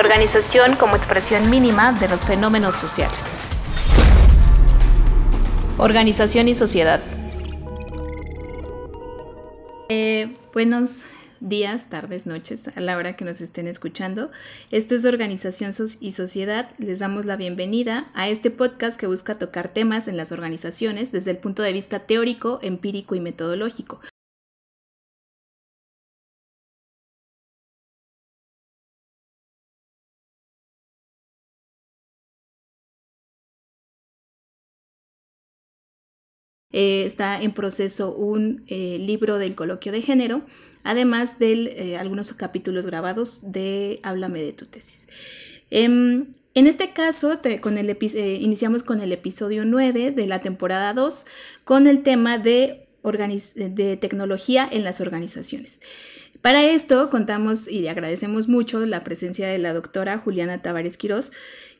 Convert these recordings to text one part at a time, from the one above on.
Organización como expresión mínima de los fenómenos sociales. Organización y sociedad. Eh, buenos días, tardes, noches, a la hora que nos estén escuchando. Esto es Organización y Sociedad. Les damos la bienvenida a este podcast que busca tocar temas en las organizaciones desde el punto de vista teórico, empírico y metodológico. Eh, está en proceso un eh, libro del coloquio de género, además de eh, algunos capítulos grabados de Háblame de tu tesis. Em, en este caso, iniciamos con el episodio 9 de la temporada 2 con el tema de, de tecnología en las organizaciones. Para esto contamos y agradecemos mucho la presencia de la doctora Juliana Tavares Quirós,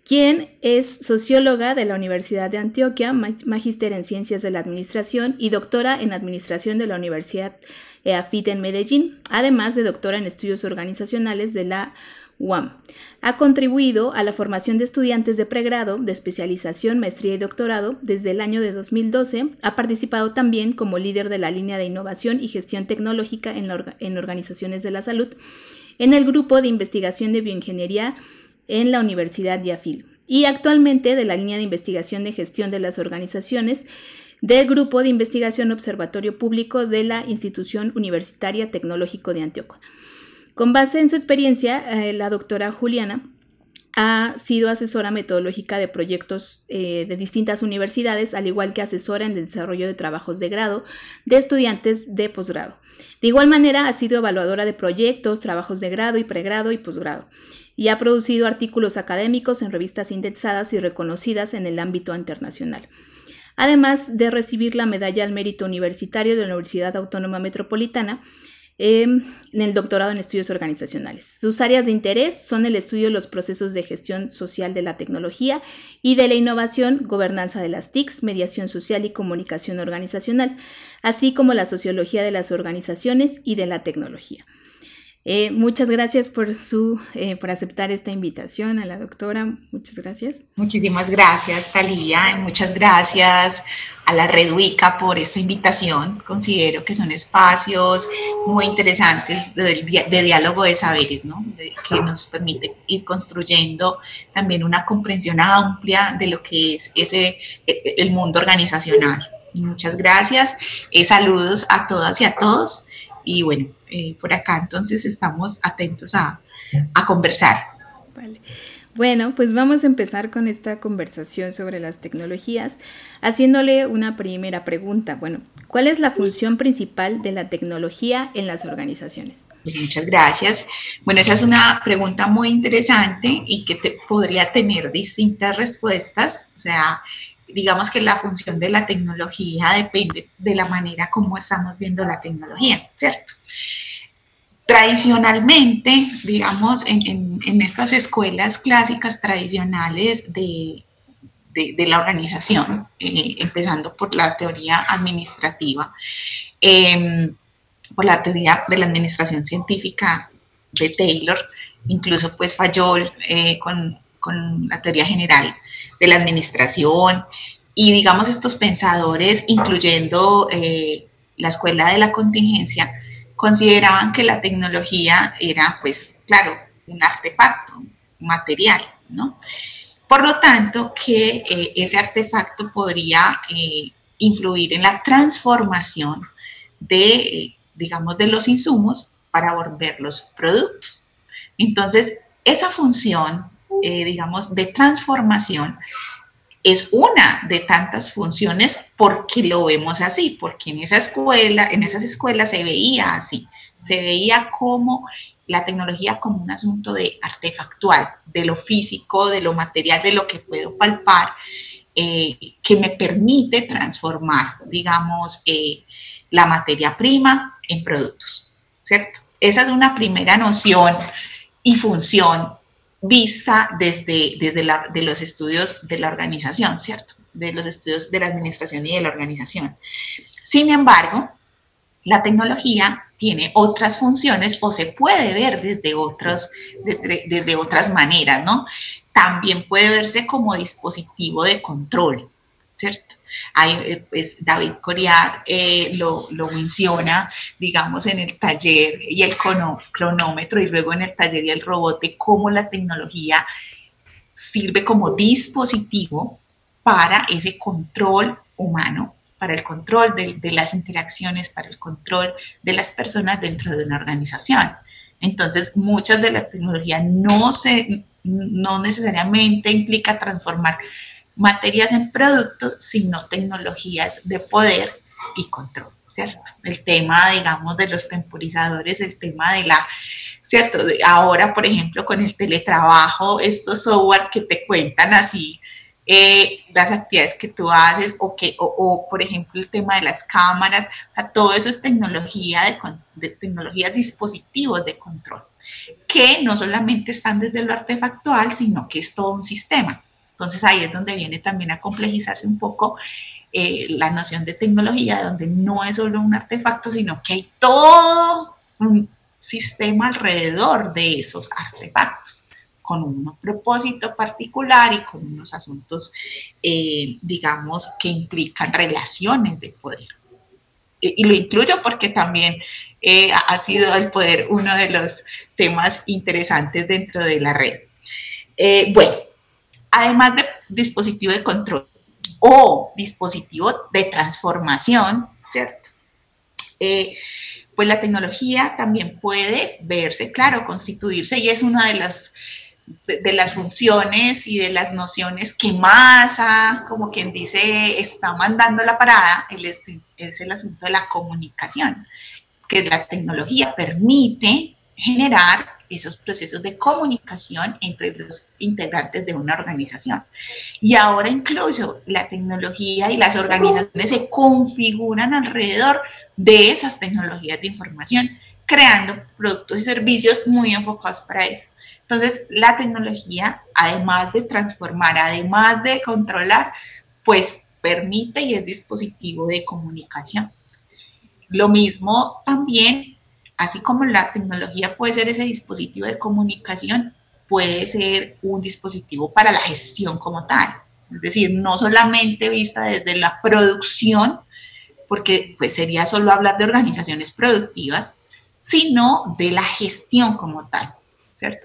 quien es socióloga de la Universidad de Antioquia, magíster en Ciencias de la Administración y doctora en Administración de la Universidad EAFIT en Medellín, además de doctora en Estudios Organizacionales de la UAM. Ha contribuido a la formación de estudiantes de pregrado, de especialización, maestría y doctorado desde el año de 2012. Ha participado también como líder de la línea de innovación y gestión tecnológica en, en organizaciones de la salud en el grupo de investigación de bioingeniería en la Universidad de y actualmente de la línea de investigación de gestión de las organizaciones del Grupo de Investigación Observatorio Público de la Institución Universitaria Tecnológico de Antioquia. Con base en su experiencia, eh, la doctora Juliana ha sido asesora metodológica de proyectos eh, de distintas universidades, al igual que asesora en el desarrollo de trabajos de grado de estudiantes de posgrado. De igual manera, ha sido evaluadora de proyectos, trabajos de grado y pregrado y posgrado y ha producido artículos académicos en revistas indexadas y reconocidas en el ámbito internacional. Además de recibir la medalla al mérito universitario de la Universidad Autónoma Metropolitana, em, en el doctorado en estudios organizacionales. Sus áreas de interés son el estudio de los procesos de gestión social de la tecnología y de la innovación, gobernanza de las TICs, mediación social y comunicación organizacional, así como la sociología de las organizaciones y de la tecnología. Eh, muchas gracias por, su, eh, por aceptar esta invitación a la doctora. Muchas gracias. Muchísimas gracias, Talía, muchas gracias a la Red Wicca por esta invitación. Considero que son espacios muy interesantes de, de diálogo de saberes, ¿no? que nos permite ir construyendo también una comprensión amplia de lo que es ese, e, el mundo organizacional. Muchas gracias. Eh, saludos a todas y a todos. Y bueno, eh, por acá entonces estamos atentos a, conversar. Bueno, pues vamos a empezar con esta conversación sobre las tecnologías, haciéndole una primera pregunta. Bueno, ¿cuál es la función principal de la tecnología en las organizaciones? Muchas gracias. Bueno, esa es una pregunta muy interesante y que podría tener distintas respuestas. O sea, digamos que la función de la tecnología depende de la manera como estamos viendo la tecnología, ¿cierto? Tradicionalmente, digamos, en, estas escuelas clásicas tradicionales de, la organización, eh, empezando por la teoría administrativa, em, por la teoría de la administración científica de Taylor, incluso pues Fayol eh, con, la teoría general de la administración. Y digamos estos pensadores, incluyendo eh, la escuela de la contingencia, consideraban que la tecnología era, pues, claro, un artefacto material, ¿no? Por lo tanto, que eh, ese artefacto podría eh, influir en la transformación de, digamos, de los insumos para volverlos productos. Entonces, esa función eh, digamos, de transformación es una de tantas funciones porque lo vemos así, porque en esa escuela, en esas escuelas se veía así, se veía como la tecnología como un asunto de artefactual, de lo físico, de lo material, de lo que puedo palpar, eh, que me permite transformar, digamos, eh, la materia prima en productos, ¿cierto? Esa es una primera noción y función vista desde, desde de los estudios de la organización, ¿cierto? De los estudios de la administración y de la organización. Sin embargo, la tecnología tiene otras funciones o se puede ver desde, otros, desde, otras maneras, ¿no? También puede verse como dispositivo de control, ¿cierto? Eh, pues, David Coriat eh, lo, menciona, digamos, en el taller y el cronómetro y luego en el taller y el robot de cómo la tecnología sirve como dispositivo para ese control humano para el control de, las interacciones, para el control de las personas dentro de una organización. Entonces, muchas de las tecnologías no, no necesariamente implica transformar materias en productos, sino tecnologías de poder y control, ¿cierto? El tema, digamos, de los temporizadores, el tema de la, ¿cierto? ahora, por ejemplo, con el teletrabajo, estos software que te cuentan así eh, las actividades que tú haces o, que, o, por ejemplo el tema de las cámaras, todo eso es tecnología de, tecnologías dispositivos de control, que no solamente están desde lo artefactual, sino que es todo un sistema. Entonces ahí es donde viene también a complejizarse un poco eh, la noción de tecnología, donde no es solo un artefacto, sino que hay todo un sistema alrededor de esos artefactos con un propósito particular y con unos asuntos, eh, digamos, que implican relaciones de poder. Y, lo incluyo porque también eh, ha sido el poder uno de los temas interesantes dentro de la red. Eh, bueno, además de dispositivo de control o dispositivo de transformación, ¿cierto? pues la tecnología también puede verse, claro, constituirse y es una de las de, las funciones y de las nociones que más, como quien dice, está mandando la parada, es, es el asunto de la comunicación, que la tecnología permite generar esos procesos de comunicación entre los integrantes de una organización. Y ahora incluso la tecnología y las organizaciones se configuran alrededor de esas tecnologías de información, creando productos y servicios muy enfocados para eso. Entonces, la tecnología, además de transformar, además de controlar, pues permite y es dispositivo de comunicación. Lo mismo también, así como la tecnología puede ser ese dispositivo de comunicación, puede ser un dispositivo para la gestión como tal. Es decir, no solamente vista desde la producción, porque pues sería solo hablar de organizaciones productivas, sino de la gestión como tal.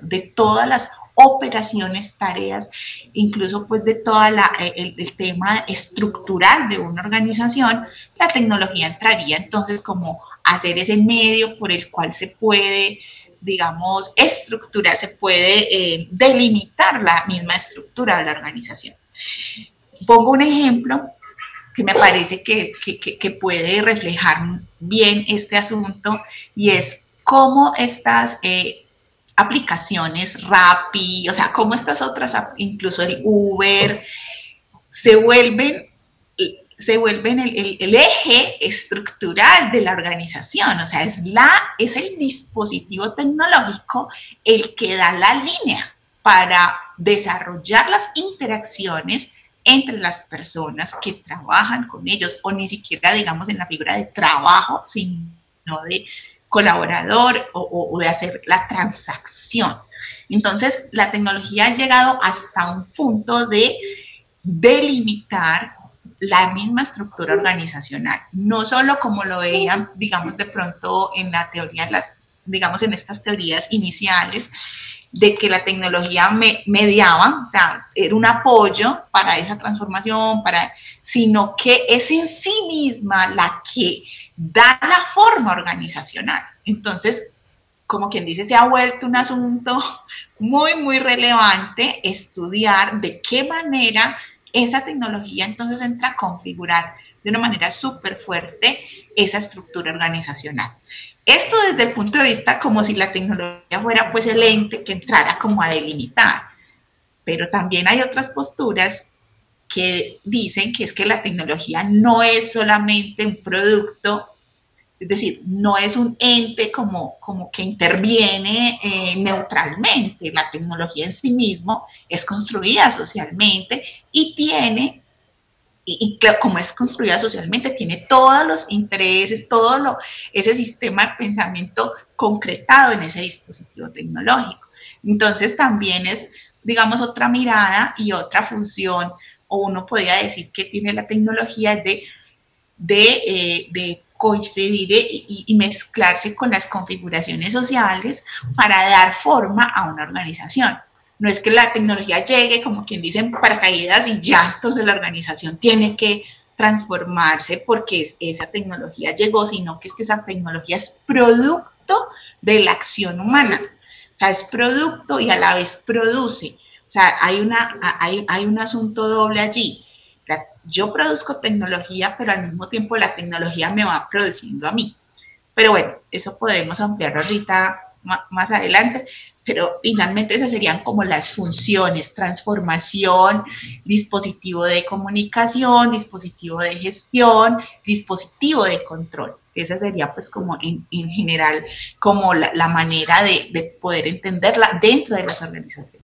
De todas las operaciones, tareas, incluso pues de todo eh, el, tema estructural de una organización, la tecnología entraría entonces como hacer ese medio por el cual se puede, digamos, estructurar, se puede eh, delimitar la misma estructura de la organización. Pongo un ejemplo que me parece que, que puede reflejar bien este asunto y es cómo estas eh, aplicaciones, Rappi, o sea, como estas otras, incluso el Uber, se vuelven, se vuelven el, eje estructural de la organización, o sea, es, la, es el dispositivo tecnológico el que da la línea para desarrollar las interacciones entre las personas que trabajan con ellos, o ni siquiera, digamos, en la figura de trabajo, sino de colaborador o, de hacer la transacción. Entonces, la tecnología ha llegado hasta un punto de delimitar la misma estructura organizacional, no solo como lo veían, digamos, de pronto en la teoría, digamos, en estas teorías iniciales, de que la tecnología me, mediaba, o sea, era un apoyo para esa transformación, para, sino que es en sí misma la que da la forma organizacional. Entonces, como quien dice, se ha vuelto un asunto muy, muy relevante estudiar de qué manera esa tecnología entonces entra a configurar de una manera súper fuerte esa estructura organizacional. Esto desde el punto de vista como si la tecnología fuera pues el ente que entrara como a delimitar. Pero también hay otras posturas que dicen que es que la tecnología no es solamente un producto, es decir, no es un ente como, como que interviene eh, neutralmente. La tecnología en sí mismo es construida socialmente y tiene y, claro, como es construida socialmente, tiene todos los intereses, todo lo, ese sistema de pensamiento concretado en ese dispositivo tecnológico. Entonces también es, digamos, otra mirada y otra función, o uno podría decir que tiene la tecnología de, de, eh, de coincidir y, mezclarse con las configuraciones sociales para dar forma a una organización. No es que la tecnología llegue, como quien dice, en paracaídas y ya, entonces la organización tiene que transformarse porque esa tecnología llegó, sino que es que esa tecnología es producto de la acción humana. O sea, es producto y a la vez produce. O sea, hay, una, hay, hay un asunto doble allí. Yo produzco tecnología, pero al mismo tiempo la tecnología me va produciendo a mí. Pero bueno, eso podremos ampliar ahorita más adelante pero finalmente esas serían como las funciones, transformación, dispositivo de comunicación, dispositivo de gestión, dispositivo de control. Esa sería pues como en, general como la, manera de, de poder entenderla dentro de las organizaciones.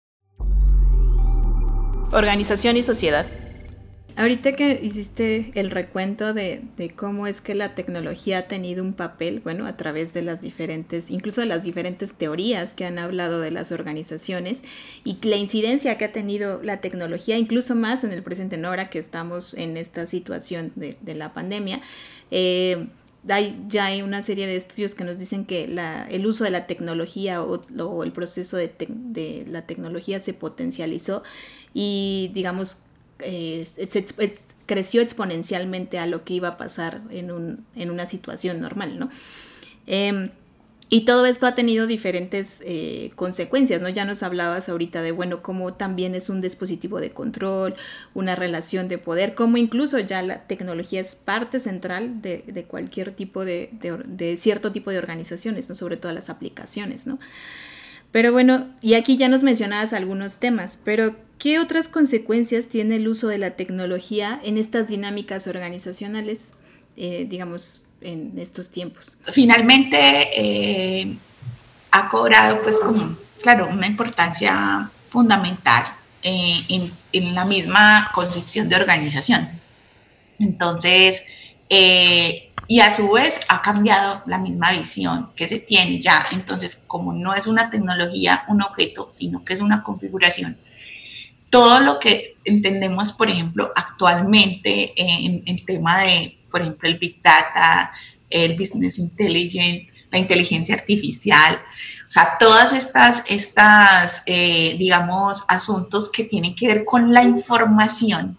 Organización y sociedad. Ahorita que hiciste el recuento de, cómo es que la tecnología ha tenido un papel, bueno, a través de las diferentes, incluso de las diferentes teorías que han hablado de las organizaciones y la incidencia que ha tenido la tecnología, incluso más en el presente, ¿no? ahora que estamos en esta situación de, la pandemia, eh, hay, ya hay una serie de estudios que nos dicen que el uso de la tecnología o, el proceso de, de la tecnología se potencializó y digamos creció exponencialmente a lo que iba a pasar en, un, en una situación normal, ¿no? Em, y todo esto ha tenido diferentes eh, consecuencias, ¿no? Ya nos hablabas ahorita de, bueno, cómo también es un dispositivo de control, una relación de poder, cómo incluso ya la tecnología es parte central de, cualquier tipo de, de, de, cierto tipo de organizaciones, ¿no? Sobre todo las aplicaciones, ¿no? Pero bueno, y aquí ya nos mencionabas algunos temas, pero ¿qué otras consecuencias tiene el uso de la tecnología en estas dinámicas organizacionales, eh, digamos, en estos tiempos? Finalmente, eh, ha cobrado, pues, claro, una importancia fundamental eh, en, la misma concepción de organización. Entonces, y a su vez ha cambiado la misma visión que se tiene ya. Entonces, como no es una tecnología, un objeto, sino que es una configuración, todo lo que entendemos, por ejemplo, actualmente en el tema de, por ejemplo, el Big Data, el Business Intelligence, la inteligencia artificial, o sea, todas estas, estas eh, digamos, asuntos que tienen que ver con la información,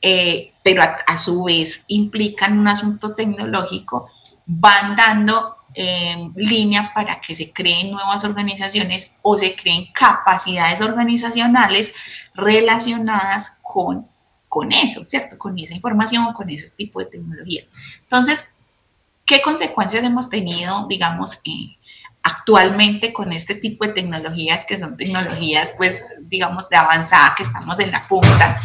eh, pero a, su vez implican un asunto tecnológico, van dando eh, línea para que se creen nuevas organizaciones o se creen capacidades organizacionales relacionadas con, con eso, ¿cierto? Con esa información, con ese tipo de tecnología. Entonces, ¿qué consecuencias hemos tenido, digamos, eh, actualmente con este tipo de tecnologías que son tecnologías, pues, digamos, de avanzada, que estamos en la punta?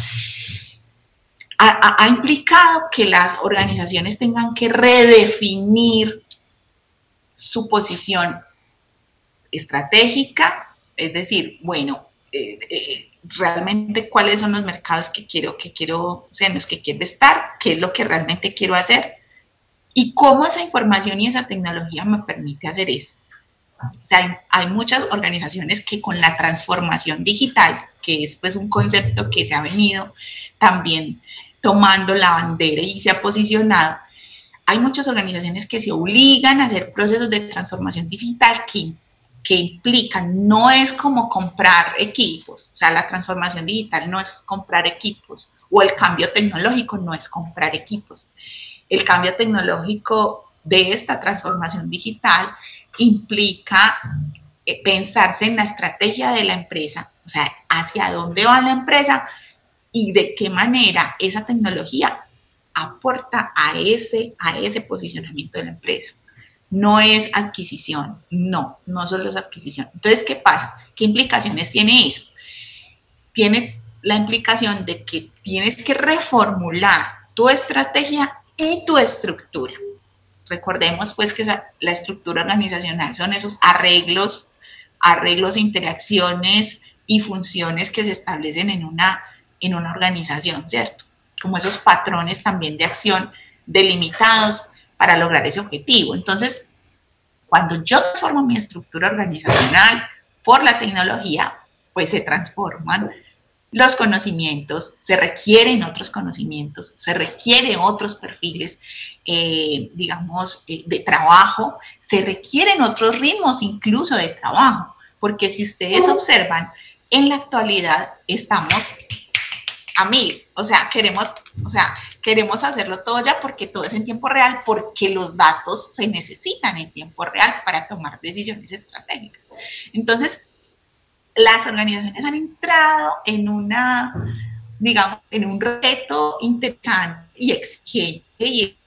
ha, implicado que las organizaciones tengan que redefinir su posición estratégica, es decir, bueno, eh, eh, realmente cuáles son los mercados que quiero, que quiero, o sea, en los que quiero estar, qué es lo que realmente quiero hacer y cómo esa información y esa tecnología me permite hacer eso. O sea, hay, muchas organizaciones que con la transformación digital, que es pues un concepto que se ha venido también tomando la bandera y se ha posicionado. Hay muchas organizaciones que se obligan a hacer procesos de transformación digital que, que implican, no es como comprar equipos, o sea, la transformación digital no es comprar equipos, o el cambio tecnológico no es comprar equipos. El cambio tecnológico de esta transformación digital implica eh, pensarse en la estrategia de la empresa, o sea, hacia dónde va la empresa, y de qué manera esa tecnología aporta a ese, a ese posicionamiento de la empresa. No es adquisición, no, no solo es adquisición. Entonces, ¿qué pasa? ¿Qué implicaciones tiene eso? Tiene la implicación de que tienes que reformular tu estrategia y tu estructura. Recordemos pues que la estructura organizacional son esos arreglos, arreglos, interacciones y funciones que se establecen en una en una organización, ¿cierto? Como esos patrones también de acción delimitados para lograr ese objetivo. Entonces, cuando yo transformo mi estructura organizacional por la tecnología, pues se transforman los conocimientos, se requieren otros conocimientos, se requieren otros perfiles, eh, digamos, eh, de trabajo, se requieren otros ritmos incluso de trabajo, porque si ustedes observan, en la actualidad estamos a mil, o sea, queremos, o sea, queremos hacerlo todo ya porque todo es en tiempo real, porque los datos se necesitan en tiempo real para tomar decisiones estratégicas. Entonces, las organizaciones han entrado en una, digamos, en un reto interesante y exigente y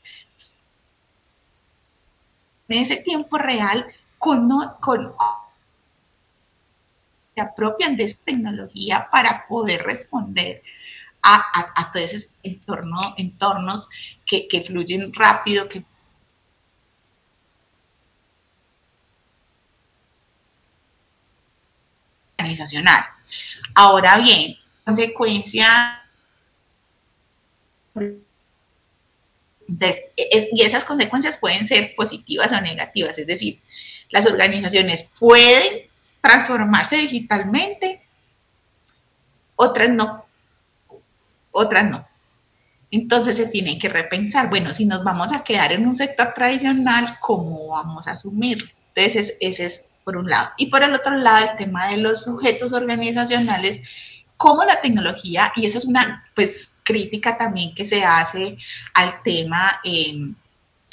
en ese tiempo real se apropian de esta tecnología para poder responder a, todos esos entornos que, que fluyen rápido, que organizacional. Ahora bien, consecuencia y esas consecuencias pueden ser positivas o negativas, es decir, las organizaciones pueden transformarse digitalmente, otras no, otras no. Entonces se tienen que repensar, bueno, si nos vamos a quedar en un sector tradicional, ¿cómo vamos a asumirlo? Entonces ese es por un lado. Y por el otro lado, el tema de los sujetos organizacionales, cómo la tecnología, y eso es una pues, crítica también que se hace al tema, em,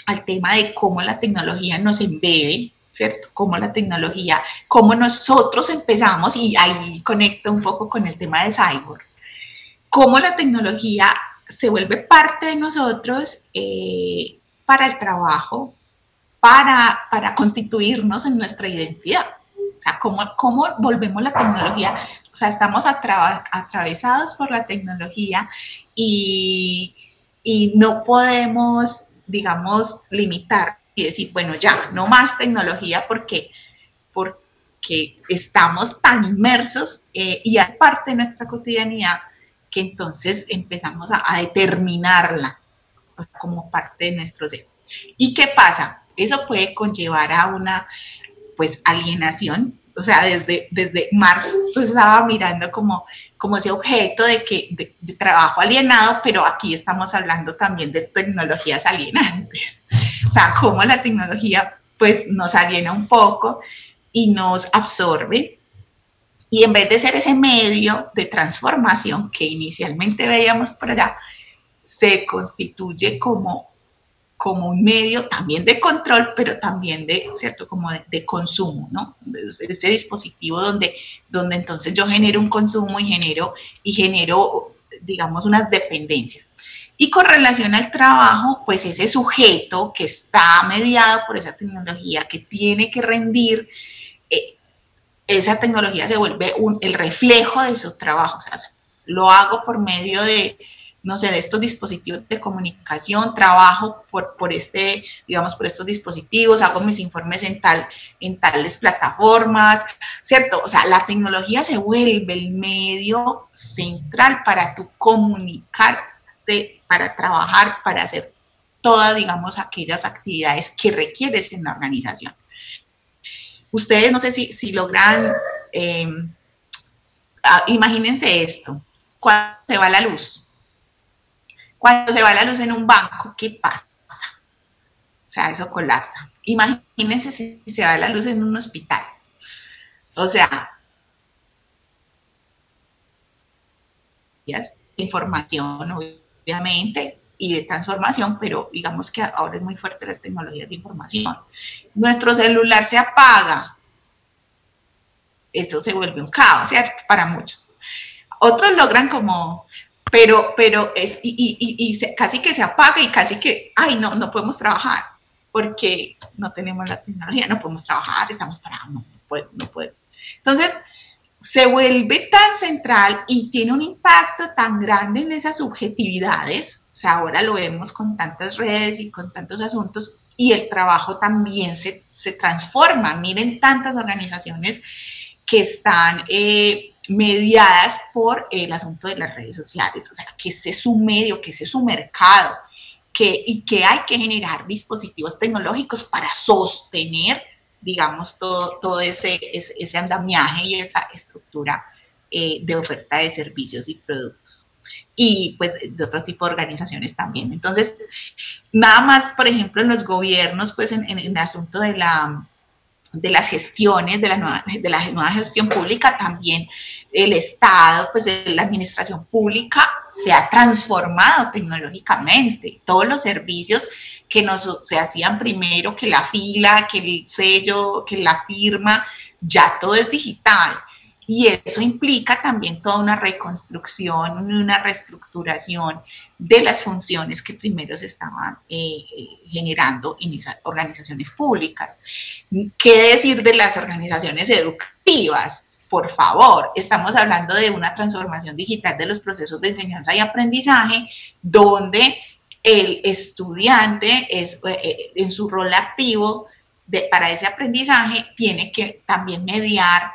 al tema de cómo la tecnología nos embebe, ¿cierto? Cómo la tecnología, cómo nosotros empezamos, y ahí conecto un poco con el tema de cyborg, cómo la tecnología se vuelve parte de nosotros eh, para el trabajo, para, para constituirnos en nuestra identidad. O sea, ¿cómo, cómo volvemos la tecnología? O sea, estamos atravesados por la tecnología y, y no podemos, digamos, limitar y decir, bueno, ya, no más tecnología porque, porque estamos tan inmersos eh, y es parte de nuestra cotidianidad que entonces empezamos a, a determinarla como parte de nuestro ser. ¿Y qué pasa? Eso puede conllevar a una pues alienación, o sea, desde, desde Marx pues, estaba mirando como, como ese objeto de, que, de, trabajo alienado, pero aquí estamos hablando también de tecnologías alienantes, o sea, cómo la tecnología pues nos aliena un poco y nos absorbe, y en vez de ser ese medio de transformación que inicialmente veíamos por allá, se constituye como como un medio también de control, pero también de, ¿cierto? Como de, consumo, ¿no? Ese dispositivo donde, donde entonces yo genero un consumo y genero, y genero, digamos, unas dependencias. Y con relación al trabajo, pues ese sujeto que está mediado por esa tecnología, que tiene que rendir, esa tecnología se vuelve un, el reflejo de su trabajo. O sea, lo hago por medio de, no sé, de estos dispositivos de comunicación, trabajo por, por este, digamos, por estos dispositivos, hago mis informes en, tal, en tales plataformas, ¿cierto? O sea, la tecnología se vuelve el medio central para tu comunicarte, para trabajar, para hacer todas, digamos, aquellas actividades que requieres en la organización. Ustedes no sé si, si logran, eh, ah, imagínense esto, cuando se va la luz, cuando se va la luz en un banco, ¿qué pasa? O sea, eso colapsa. Imagínense si se va la luz en un hospital. O sea, información, obviamente, y de transformación, pero digamos que ahora es muy fuerte las tecnologías de información. Nuestro celular se apaga. Eso se vuelve un caos, ¿cierto? Para muchos. Otros logran como pero, pero es, y, y, casi que se apaga y casi que, ay, no, no podemos trabajar porque no tenemos la tecnología, no podemos trabajar, estamos parados, no, no puedo, no. Entonces, se vuelve tan central y tiene un impacto tan grande en esas subjetividades, o sea, ahora lo vemos con tantas redes y con tantos asuntos, y el trabajo también se, se transforma. Miren tantas organizaciones que están... Eh, mediadas por el asunto de las redes sociales, o sea, que ese es su medio, que ese es su mercado, que, y que hay que generar dispositivos tecnológicos para sostener, digamos, todo, todo ese, ese, andamiaje y esa estructura eh, de oferta de servicios y productos. Y pues de otro tipo de organizaciones también. Entonces, nada más, por ejemplo, en los gobiernos, pues en, en el asunto de la de las gestiones, de la, nueva, de la nueva gestión pública, también el Estado, pues la administración pública se ha transformado tecnológicamente. Todos los servicios que se hacían primero, que la fila, que el sello, que la firma, ya todo es digital. Y eso implica también toda una reconstrucción, una reestructuración de las funciones que primero se estaban eh, eh, generando en esas organizaciones públicas. ¿Qué decir de las organizaciones educativas? Por favor, estamos hablando de una transformación digital de los procesos de enseñanza y aprendizaje, donde el estudiante es, eh, en su rol activo para ese aprendizaje tiene que también mediar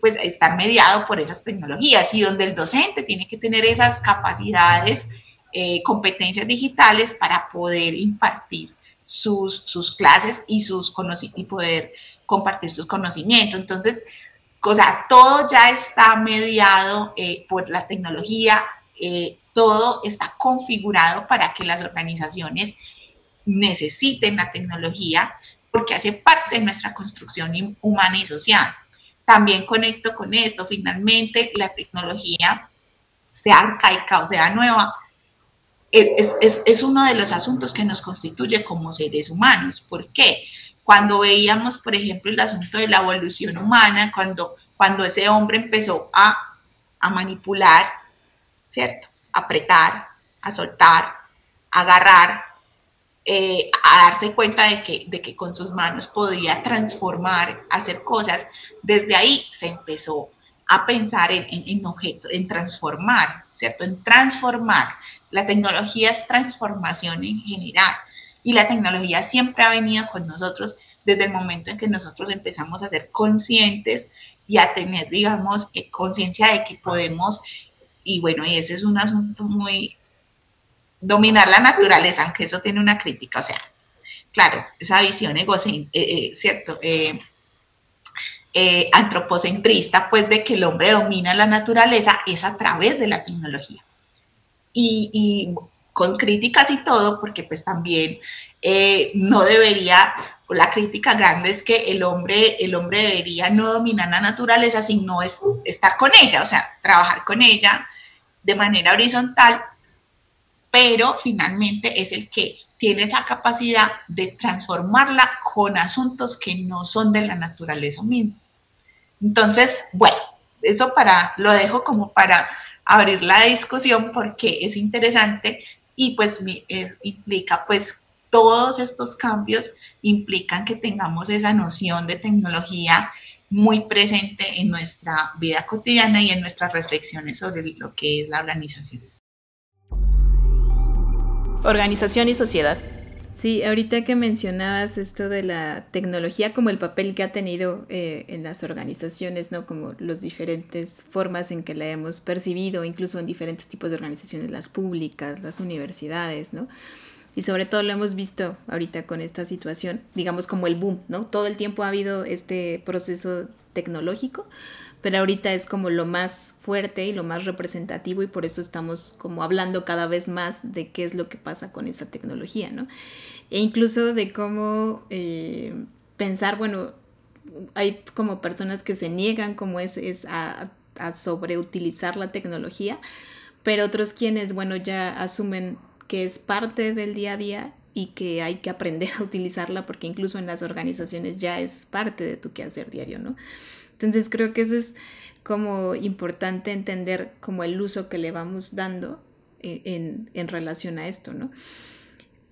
pues estar mediado por esas tecnologías y donde el docente tiene que tener esas capacidades eh, competencias digitales para poder impartir sus, sus clases y, sus y poder compartir sus conocimientos. Entonces, o sea, todo ya está mediado eh, por la tecnología, eh, todo está configurado para que las organizaciones necesiten la tecnología porque hace parte de nuestra construcción humana y social. También conecto con esto, finalmente la tecnología, sea arcaica o sea nueva, es, uno de los asuntos que nos constituye como seres humanos. ¿Por qué? Cuando veíamos, por ejemplo, el asunto de la evolución humana, cuando, cuando ese hombre empezó a, a manipular, ¿cierto? Apretar, a soltar, agarrar, eh, a darse cuenta de que, de que con sus manos podía transformar, hacer cosas, desde ahí se empezó a pensar en, en, en objetos, en transformar, ¿cierto? En transformar. La tecnología es transformación en general y la tecnología siempre ha venido con nosotros desde el momento en que nosotros empezamos a ser conscientes y a tener, digamos, eh, conciencia de que podemos, y bueno, y ese es un asunto muy, dominar la naturaleza, aunque eso tiene una crítica, o sea, claro, esa visión egocéntrica, eh, eh, ¿cierto? antropocentrista, pues de que el hombre domina la naturaleza es a través de la tecnología y, con críticas y todo, porque pues también eh, no debería, la crítica grande es que el hombre, el hombre debería no dominar la naturaleza, sino es, estar con ella, o sea, trabajar con ella de manera horizontal, pero finalmente es el que tiene esa capacidad de transformarla con asuntos que no son de la naturaleza misma. Entonces, bueno, eso para, lo dejo como para abrir la discusión porque es interesante y pues implica pues todos estos cambios implican que tengamos esa noción de tecnología muy presente en nuestra vida cotidiana y en nuestras reflexiones sobre lo que es la organización. Organización y sociedad. Sí, ahorita que mencionabas esto de la tecnología como el papel que ha tenido eh, en las organizaciones, ¿no? Como las diferentes formas en que la hemos percibido, incluso en diferentes tipos de organizaciones, las públicas, las universidades, ¿no? Y sobre todo lo hemos visto ahorita con esta situación, digamos como el boom, ¿no? Todo el tiempo ha habido este proceso tecnológico, pero ahorita es como lo más fuerte y lo más representativo y por eso estamos como hablando cada vez más de qué es lo que pasa con esa tecnología, ¿no? E incluso de cómo eh, pensar, bueno, hay como personas que se niegan como es, es a, a sobreutilizar la tecnología, pero otros quienes, bueno, ya asumen que es parte del día a día y que hay que aprender a utilizarla porque incluso en las organizaciones ya es parte de tu quehacer diario, ¿no? Entonces creo que eso es como importante entender como el uso que le vamos dando en, en, relación a esto, ¿no?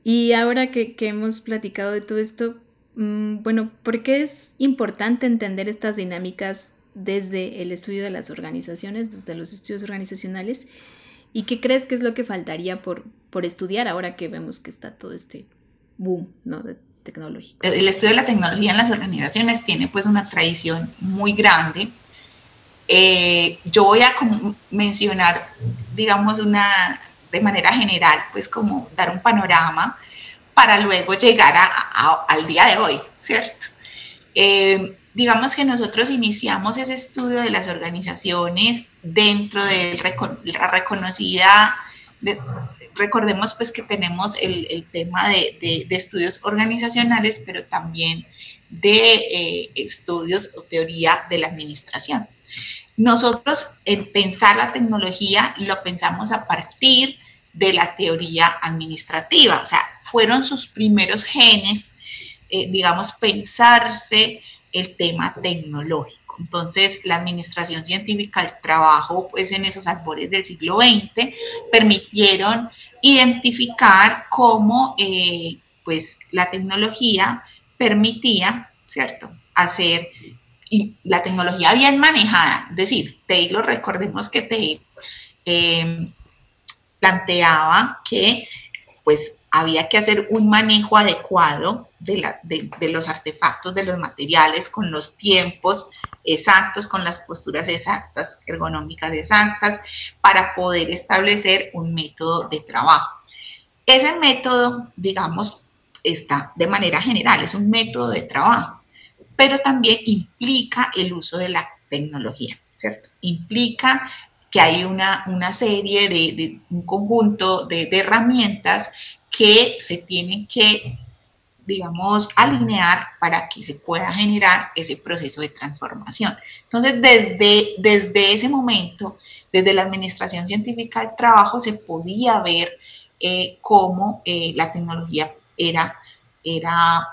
Y ahora que, que, hemos platicado de todo esto, mm, bueno, ¿por qué es importante entender estas dinámicas desde el estudio de las organizaciones, desde los estudios organizacionales? ¿Y qué crees que es lo que faltaría por, por estudiar ahora que vemos que está todo este boom ¿no? El estudio de la tecnología en las organizaciones tiene pues una tradición muy grande Eh, yo voy a mencionar, digamos, una, de manera general, pues como dar un panorama para luego llegar al día de hoy, ¿cierto? Eh, digamos que nosotros iniciamos ese estudio de las organizaciones dentro de la reconocida, recordemos pues que tenemos el, tema de, estudios organizacionales, pero también de eh, estudios o teoría de la administración. Nosotros en pensar la tecnología lo pensamos a partir de la teoría administrativa, o sea, fueron sus primeros genes, eh, digamos, pensarse el tema tecnológico. Entonces, la administración científica, el trabajo pues, en esos albores del siglo XX, permitieron identificar cómo eh, pues, la tecnología permitía, ¿cierto?, hacer y la tecnología bien manejada. Es decir, Taylor, recordemos que Taylor eh, planteaba que pues había que hacer un manejo adecuado de, los artefactos, de los materiales, con los tiempos exactos, con las posturas exactas, ergonómicas exactas, para poder establecer un método de trabajo. Ese método, digamos, está de manera general, es un método de trabajo, pero también implica el uso de la tecnología, ¿cierto? Implica que hay una, serie de, un conjunto de, de herramientas que se tienen que digamos, alinear para que se pueda generar ese proceso de transformación. Entonces, desde, desde ese momento, desde la Administración Científica del Trabajo, se podía ver eh, cómo eh, la tecnología era, era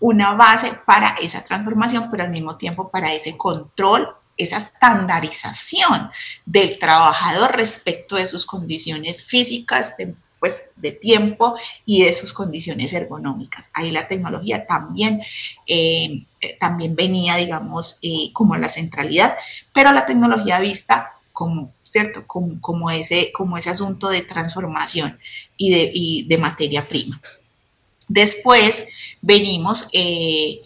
una base para esa transformación, pero al mismo tiempo para ese control, esa estandarización del trabajador respecto de sus condiciones físicas, pues, de tiempo y de sus condiciones ergonómicas. Ahí la tecnología también, eh, también venía, digamos, eh, como la centralidad, pero la tecnología vista como, ¿cierto? Como, ese, como ese asunto de transformación y de, y de materia prima. Después venimos eh,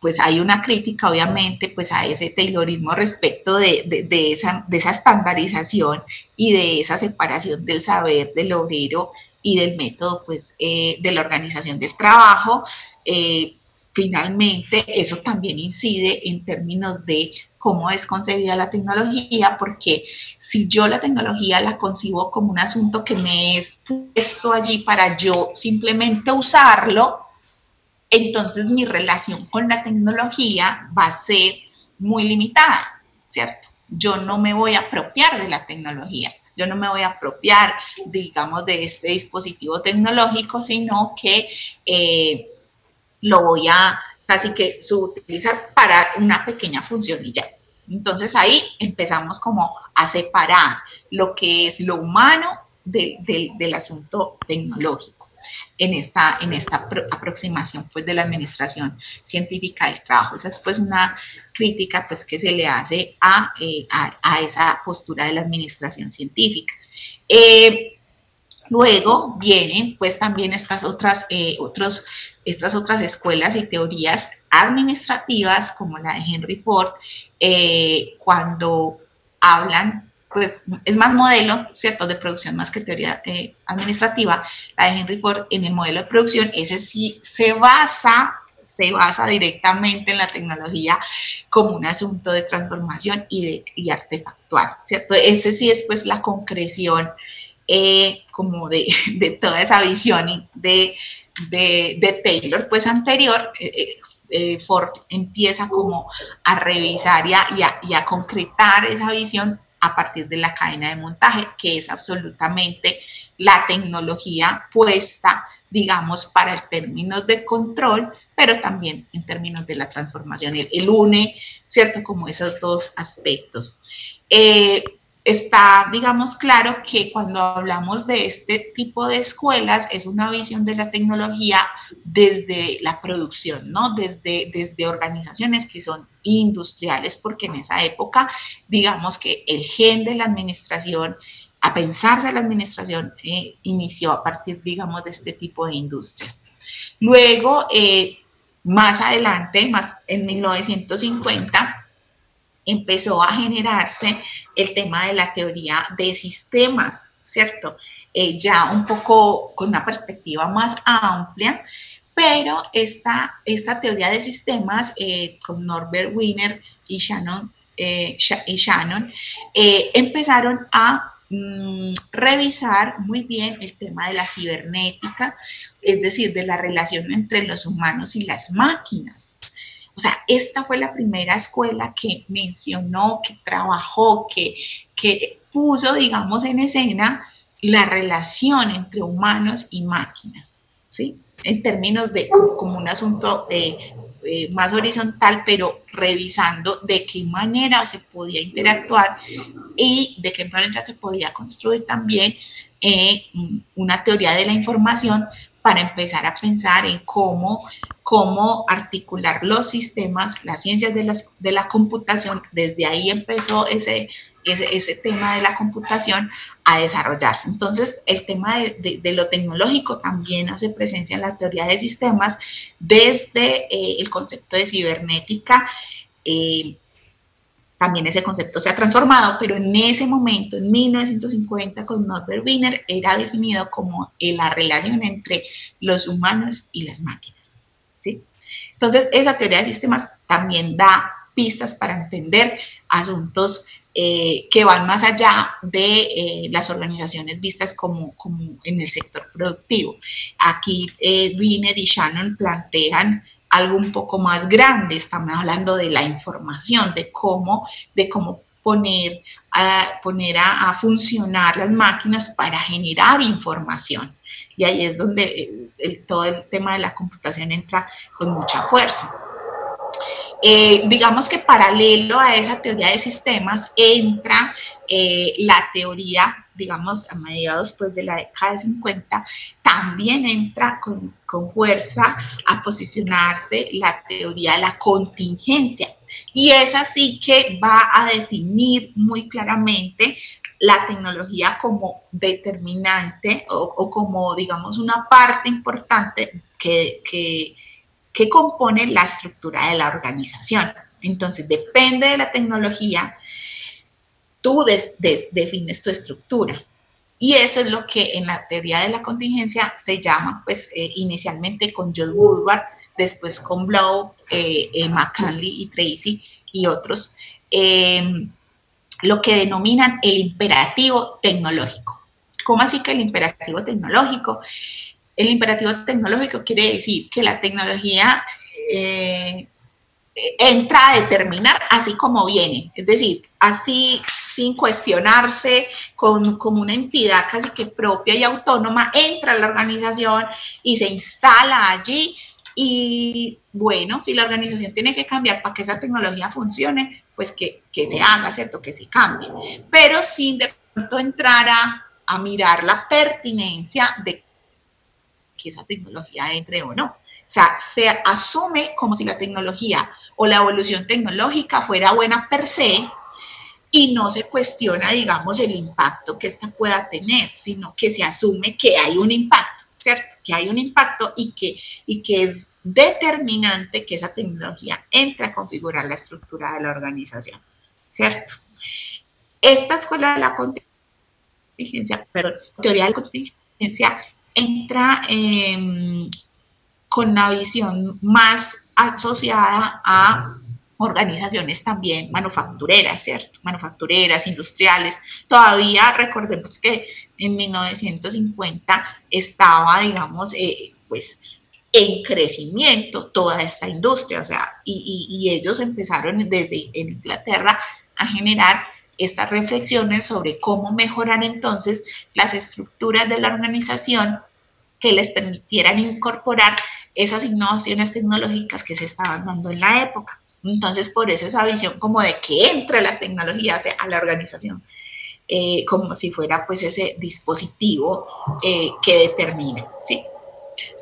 pues hay una crítica obviamente pues a ese taylorismo respecto de, esa, de esa estandarización y de esa separación del saber del obrero y del método pues eh, de la organización del trabajo. Eh, finalmente eso también incide en términos de cómo es concebida la tecnología, porque si yo la tecnología la concibo como un asunto que me es puesto allí para yo simplemente usarlo, entonces mi relación con la tecnología va a ser muy limitada, ¿cierto? Yo no me voy a apropiar de la tecnología, yo no me voy a apropiar, digamos, de este dispositivo tecnológico, sino que eh, lo voy a casi que utilizar para una pequeña función y ya. Entonces ahí empezamos como a separar lo que es lo humano del asunto tecnológico en esta, en esta aproximación pues, de la administración científica del trabajo. Esa es pues una crítica pues, que se le hace a, eh, esa postura de la administración científica. Eh, luego vienen pues también estas otras, eh, otros, estas otras escuelas y teorías administrativas como la de Henry Ford, cuando hablan pues es más modelo, ¿cierto?, de producción más que teoría eh, administrativa. La de Henry Ford en el modelo de producción, ese sí se basa, se basa directamente en la tecnología como un asunto de transformación y, de, y artefactual, ¿cierto? Ese sí es pues la concreción eh, como de, de, toda esa visión de, de Taylor, pues anterior. Eh, Ford empieza como a revisar y y a concretar esa visión a partir de la cadena de montaje, que es absolutamente la tecnología puesta, digamos, para el términos de control, pero también en términos de la transformación. Él, une, ¿cierto?, como esos dos aspectos. Eh, está, digamos, claro que cuando hablamos de este tipo de escuelas es una visión de la tecnología desde la producción, ¿no? Desde, desde organizaciones que son industriales, porque en esa época, digamos que el gen de la administración, a pensarse la administración, eh, inició a partir, digamos, de este tipo de industrias. Luego, eh, más adelante, más en 1950, empezó a generarse el tema de la teoría de sistemas, ¿cierto? Eh, ya un poco con una perspectiva más amplia, pero esta, esta teoría de sistemas eh, con Norbert Wiener y Shannon, eh, empezaron a mm, revisar muy bien el tema de la cibernética, es decir, de la relación entre los humanos y las máquinas. O sea, esta fue la primera escuela que mencionó, que trabajó, que, que puso, digamos, en escena la relación entre humanos y máquinas, ¿sí? En términos de como un asunto eh, eh, más horizontal, pero revisando de qué manera se podía interactuar y de qué manera se podía construir también eh, una teoría de la información para empezar a pensar en cómo, cómo articular los sistemas, las ciencias de, las, de la computación. Desde ahí empezó ese, ese, tema de la computación a desarrollarse. Entonces, el tema de, de, lo tecnológico también hace presencia en la teoría de sistemas desde eh, el concepto de cibernética. Eh, también ese concepto se ha transformado, pero en ese momento, en 1950, con Norbert Wiener, era definido como la relación entre los humanos y las máquinas. ¿Sí? Entonces, esa teoría de sistemas también da pistas para entender asuntos eh, que van más allá de eh, las organizaciones vistas como, como, en el sector productivo. Aquí eh, Wiener y Shannon plantean algo un poco más grande, estamos hablando de la información, de cómo, de cómo poner, a, poner a, funcionar las máquinas para generar información. Y ahí es donde todo el tema de la computación entra con mucha fuerza. Eh, digamos que paralelo a esa teoría de sistemas entra eh, la teoría, digamos, a mediados pues, de la década de 50, también entra con, con fuerza a posicionarse la teoría de la contingencia. Y es así que va a definir muy claramente la tecnología como determinante o, como, digamos, una parte importante que, que que compone la estructura de la organización. Entonces, depende de la tecnología, tú defines tu estructura. Y eso es lo que en la teoría de la contingencia se llama, pues eh, inicialmente con John Woodward, después con Blow, eh, eh, y Tracy y otros, em, lo que denominan el imperativo tecnológico. ¿Cómo así que el imperativo tecnológico? El imperativo tecnológico quiere decir que la tecnología eh, entra a determinar así como viene, es decir, así sin cuestionarse, con, como una entidad casi que propia y autónoma, entra a la organización y se instala allí. Y bueno, si la organización tiene que cambiar para que esa tecnología funcione, pues que, se haga, ¿cierto? Que se cambie. Pero sin de pronto entrar a, a mirar la pertinencia de que esa tecnología entre o no. O sea, se asume como si la tecnología o la evolución tecnológica fuera buena per se y no se cuestiona, digamos, el impacto que ésta pueda tener, sino que se asume que hay un impacto, ¿cierto? Que hay un impacto y que, y que es determinante que esa tecnología entre a configurar la estructura de la organización, ¿cierto? Esta escuela de la contingencia, perdón, teoría de la contingencia entra em, con una visión más asociada a organizaciones también manufactureras, ¿cierto? Manufactureras, industriales. Todavía recordemos que en 1950 estaba, digamos, eh, pues en crecimiento toda esta industria, o sea, y, y ellos empezaron desde Inglaterra a generar estas reflexiones sobre cómo mejorar entonces las estructuras de la organización que les permitieran incorporar esas innovaciones tecnológicas que se estaban dando en la época. Entonces, por eso esa visión como de que entre la tecnología a la organización, eh, como si fuera pues ese dispositivo eh, que determina, ¿sí?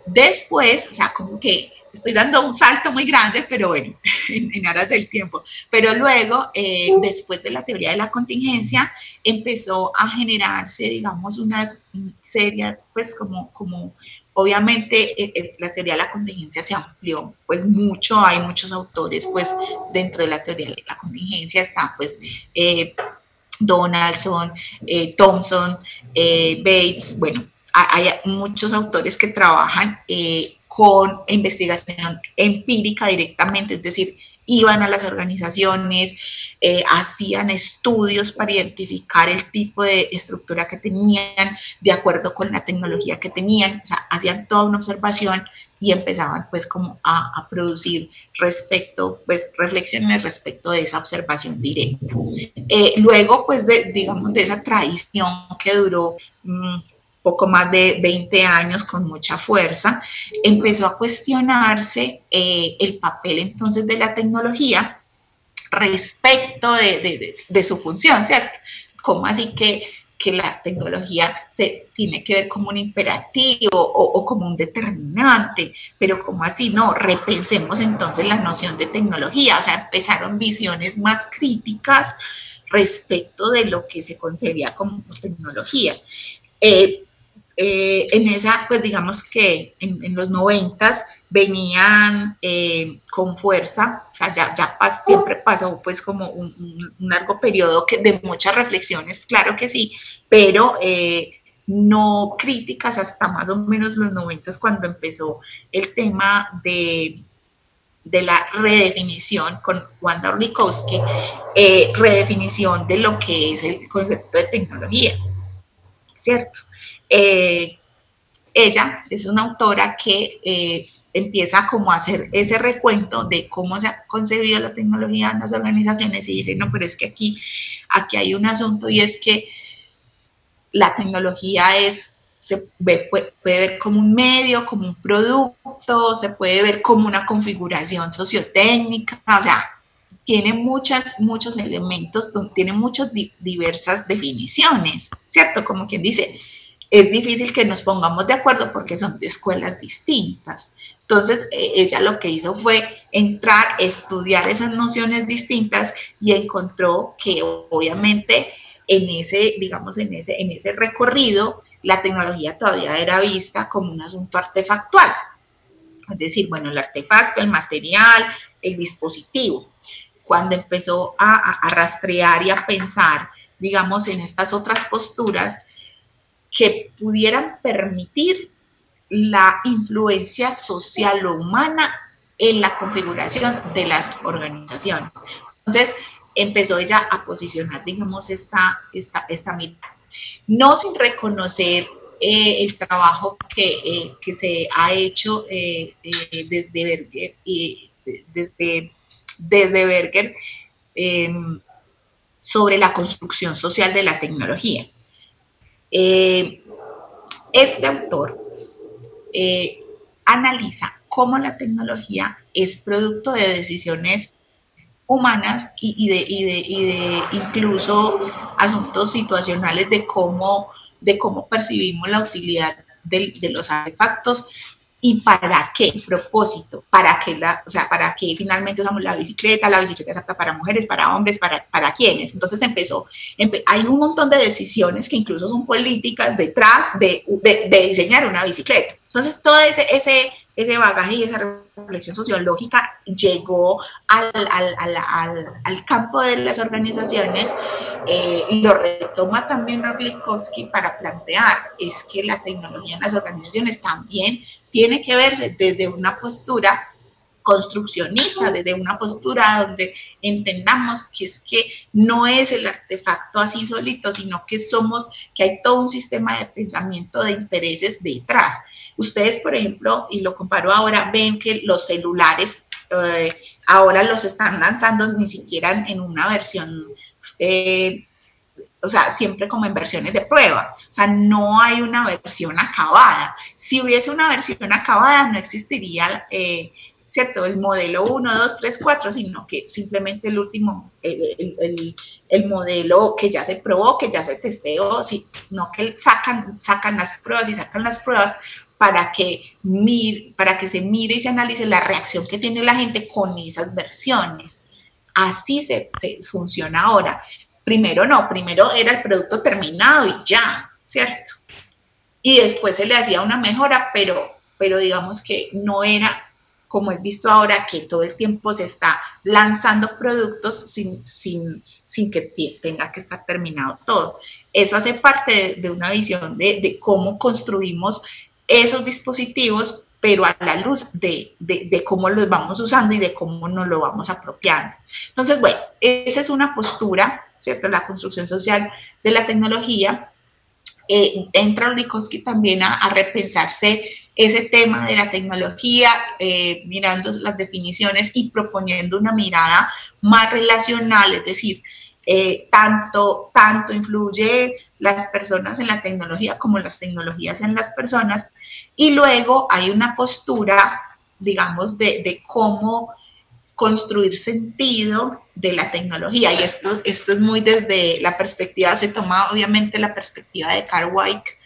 Después, o sea, como que estoy dando un salto muy grande, pero bueno, en, aras del tiempo. Pero luego, eh, después de la teoría de la contingencia, empezó a generarse, digamos, unas serias, pues como, como obviamente es, la teoría de la contingencia se amplió pues mucho, hay muchos autores pues dentro de la teoría de la contingencia, está pues eh, Donaldson, eh, Thompson, eh, Bates, bueno, hay muchos autores que trabajan con investigación empírica directamente, es decir, iban a las organizaciones, eh, hacían estudios para identificar el tipo de estructura que tenían de acuerdo con la tecnología que tenían, o sea, hacían toda una observación y empezaban pues como a, producir respecto, pues reflexiones respecto de esa observación directa. Eh, luego pues de, digamos, de esa tradición que duró... Mm, poco más de 20 años con mucha fuerza, empezó a cuestionarse eh, el papel entonces de la tecnología respecto de, su función, ¿cierto? ¿Cómo así que, que, la tecnología se tiene que ver como un imperativo o, o como un determinante? Pero ¿cómo así? No, repensemos entonces la noción de tecnología, o sea, empezaron visiones más críticas respecto de lo que se concebía como tecnología. Eh, eh, en esa, pues digamos que en, los noventas venían eh, con fuerza, o sea, ya, ya siempre pasó pues como un, largo periodo de muchas reflexiones, claro que sí, pero eh, no críticas hasta más o menos los noventas cuando empezó el tema de, de la redefinición con Wanda Orlikowski, redefinición de lo que es el concepto de tecnología, ¿cierto? Eh, ella es una autora que eh, empieza como a hacer ese recuento de cómo se ha concebido la tecnología en las organizaciones y dice, no, pero es que aquí, aquí hay un asunto y es que la tecnología es, se puede, ver como un medio, como un producto, se puede ver como una configuración sociotécnica, o sea, tiene muchas, muchos elementos, tiene muchas diversas definiciones, ¿cierto? Como quien dice, es difícil que nos pongamos de acuerdo porque son escuelas distintas. Entonces, e, ella lo que hizo fue entrar, estudiar esas nociones distintas y encontró que obviamente en ese, digamos, en ese, en ese recorrido, la tecnología todavía era vista como un asunto artefactual. Es decir, bueno, el artefacto, el material, el dispositivo. Cuando empezó a rastrear y a pensar, digamos, en estas otras posturas, que pudieran permitir la influencia social o humana en la configuración de las organizaciones. Entonces, empezó ella a posicionar, digamos, esta, esta, esta mirada. No sin reconocer eh, el trabajo que, eh, que, se ha hecho eh, desde desde, desde Berger em, sobre la construcción social de la tecnología. Eh, este autor eh, analiza cómo la tecnología es producto de decisiones humanas y, de, incluso asuntos situacionales de cómo, percibimos la utilidad de los artefactos ¿Y para qué propósito? ¿Para qué, la, o sea, para qué finalmente usamos la bicicleta? La bicicleta es apta para mujeres, para hombres, para, para quiénes. Entonces empezó, hay un montón de decisiones que incluso son políticas detrás de, de, diseñar una bicicleta. Entonces todo ese, ese, ese bagaje y esa reflexión sociológica llegó al, al, al, al campo de las organizaciones, eh, lo retoma también Orlikowski para plantear, es que la tecnología en las organizaciones también tiene que verse desde una postura construccionista, desde una postura donde entendamos que es que no es el artefacto así solito, sino que somos, que hay todo un sistema de pensamiento de intereses detrás. Ustedes, por ejemplo, y lo comparo ahora, ven que los celulares eh, ahora los están lanzando ni siquiera en una versión eh, o sea, siempre como en versiones de prueba. O sea, no hay una versión acabada. Si hubiese una versión acabada, no existiría, eh, ¿cierto? El modelo 1, 2, 3, 4, sino que simplemente el último, el, modelo que ya se probó, que ya se testeó, sino que sacan, sacan las pruebas y sacan las pruebas para que, mir, para que se mire y se analice la reacción que tiene la gente con esas versiones. Así se, se funciona ahora. Primero no, primero era el producto terminado y ya, ¿cierto? y después se le hacía una mejora, pero, pero digamos que no era como es visto ahora que todo el tiempo se está lanzando productos sin, sin, sin que tenga que estar terminado todo. Eso hace parte de, una visión de, de, cómo construimos esos dispositivos, pero a la luz de, de, cómo los vamos usando y de cómo nos lo vamos apropiando. Entonces, bueno, esa es una postura, ¿cierto? La construcción social de la tecnología. Eh, entra Olikovsky también a, a repensarse ese tema de la tecnología, eh, mirando las definiciones y proponiendo una mirada más relacional, es decir, eh, tanto, tanto influye las personas en la tecnología como las tecnologías en las personas. Y luego hay una postura, digamos, de, de cómo construir sentido de la tecnología. Y esto, esto es muy desde la perspectiva, se toma obviamente la perspectiva de Carl Weick,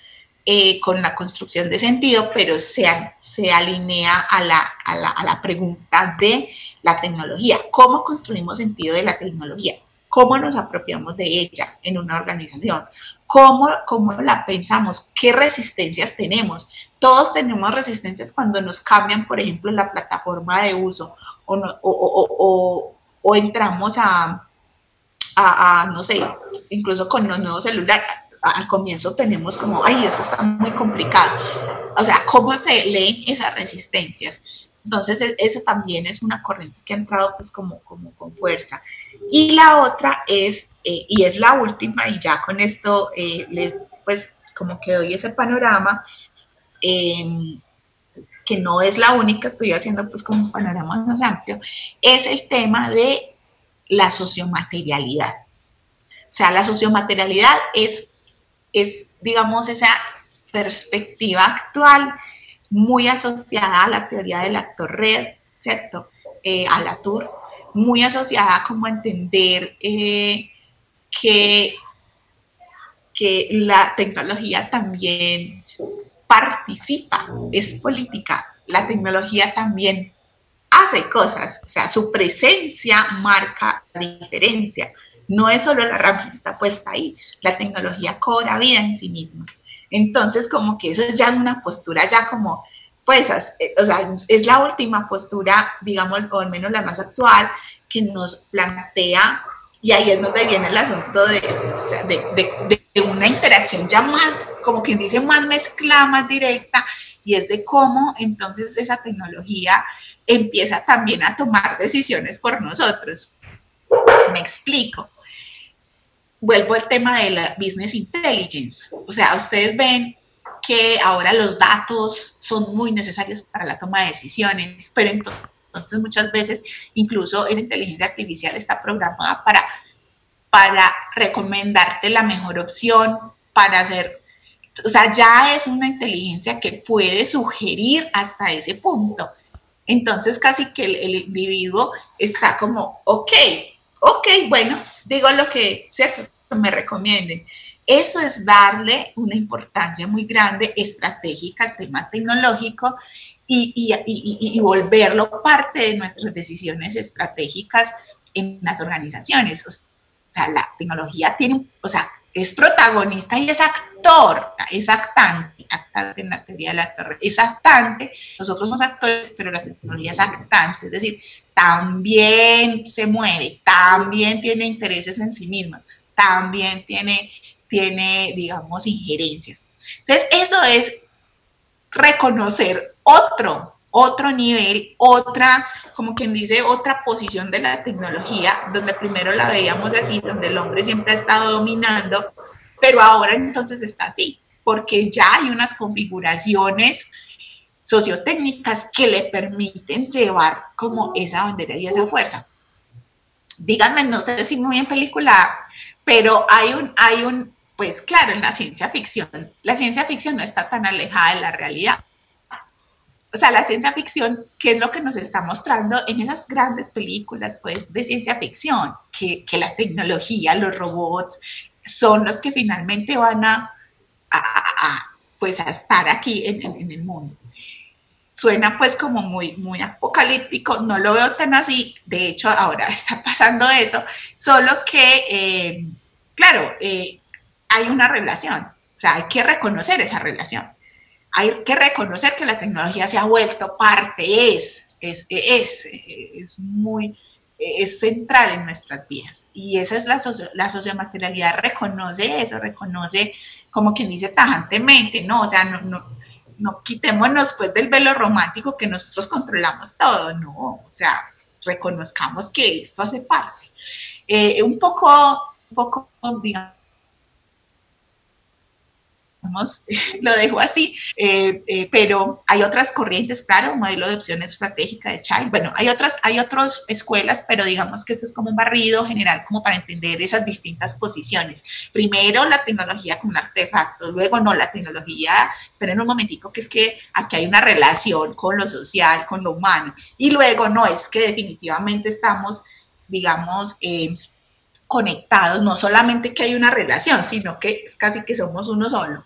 eh, con la construcción de sentido, pero se, se alinea a la, a, la, a la, pregunta de la tecnología. ¿Cómo construimos sentido de la tecnología? ¿Cómo nos apropiamos de ella en una organización? ¿Cómo, cómo la pensamos? ¿Qué resistencias tenemos? Todos tenemos resistencias cuando nos cambian, por ejemplo, la plataforma de uso o, o, o, o entramos a, a, a, no sé, incluso con los nuevos celulares al comienzo tenemos como, ay, eso está muy complicado. O sea, ¿cómo se leen esas resistencias? Entonces, e, eso también es una corriente que ha entrado pues como, como con fuerza. Y la otra es, eh, y es la última, y ya con esto eh, les, pues como que doy ese panorama, em, que no es la única, estoy haciendo pues como un panorama más amplio, es el tema de la sociomaterialidad. O sea, la sociomaterialidad es es, digamos, esa perspectiva actual muy asociada a la teoría del actor red, ¿cierto? Eh, a la tour, muy asociada como a entender que, que la tecnología también participa, es política, la tecnología también hace cosas, o sea, su presencia marca la diferencia. No es solo la herramienta puesta ahí, la tecnología cobra vida en sí misma. Entonces, como que eso es ya una postura ya como, pues, eh, o sea, es la última postura, digamos, o al menos la más actual, que nos plantea, y ahí es donde viene el asunto de, de, una interacción ya más, como quien dice, más mezclada, más directa, y es de cómo entonces esa tecnología empieza también a tomar decisiones por nosotros. Me explico vuelvo al tema de la business intelligence. O sea, ustedes ven que ahora los datos son muy necesarios para la toma de decisiones, pero entonces muchas veces incluso esa inteligencia artificial está programada para, para recomendarte la mejor opción, para hacer, o sea, ya es una inteligencia que puede sugerir hasta ese punto. Entonces casi que el, el individuo está como, ok, ok, bueno, digo lo que, ¿cierto? me recomienden. Eso es darle una importancia muy grande, estratégica al tema tecnológico y, y, volverlo parte de nuestras decisiones estratégicas en las organizaciones. O sea, la tecnología tiene, o sea, es protagonista y es actor, es actante, actante en la teoría del actor, es actante, nosotros somos actores, pero la tecnología es actante, es decir, también se mueve, también tiene intereses en sí misma, también tiene, tiene, digamos, injerencias. Entonces, eso es reconocer otro, otro nivel, otra, como quien dice, otra posición de la tecnología, donde primero la veíamos así, donde el hombre siempre ha estado dominando, pero ahora entonces está así, porque ya hay unas configuraciones sociotécnicas que le permiten llevar como esa bandera y esa fuerza. Díganme, no sé si muy en película pero hay un, hay un, pues claro, en la ciencia ficción, la ciencia ficción no está tan alejada de la realidad. O sea, la ciencia ficción, ¿qué es lo que nos está mostrando en esas grandes películas, pues, de ciencia ficción? Que, que la tecnología, los robots, son los que finalmente van a, a, pues, a estar aquí en, en, el mundo suena pues como muy, muy apocalíptico, no lo veo tan así, de hecho ahora está pasando eso, solo que, eh, claro, eh, hay una relación, o sea, hay que reconocer esa relación. Hay que reconocer que la tecnología se ha vuelto parte, es, es, es, es muy, es central en nuestras vidas. Y esa es la, la sociomaterialidad, reconoce eso, reconoce, como quien dice tajantemente, ¿no? O sea, no, no, no quitémonos pues del velo romántico que nosotros controlamos todo, no, o sea, reconozcamos que esto hace parte. Eh, un poco, un poco, digamos, lo dejo así, eh, eh, pero hay otras corrientes, claro, modelo de opción estratégica de Child, bueno, hay otras, hay otras escuelas, pero digamos que este es como un barrido general como para entender esas distintas posiciones. Primero la tecnología como un artefacto, luego no, la tecnología, esperen un momentico, que es que aquí hay una relación con lo social, con lo humano, y luego no, es que definitivamente estamos, digamos, eh, conectados, no solamente que hay una relación, sino que es casi que somos uno solo.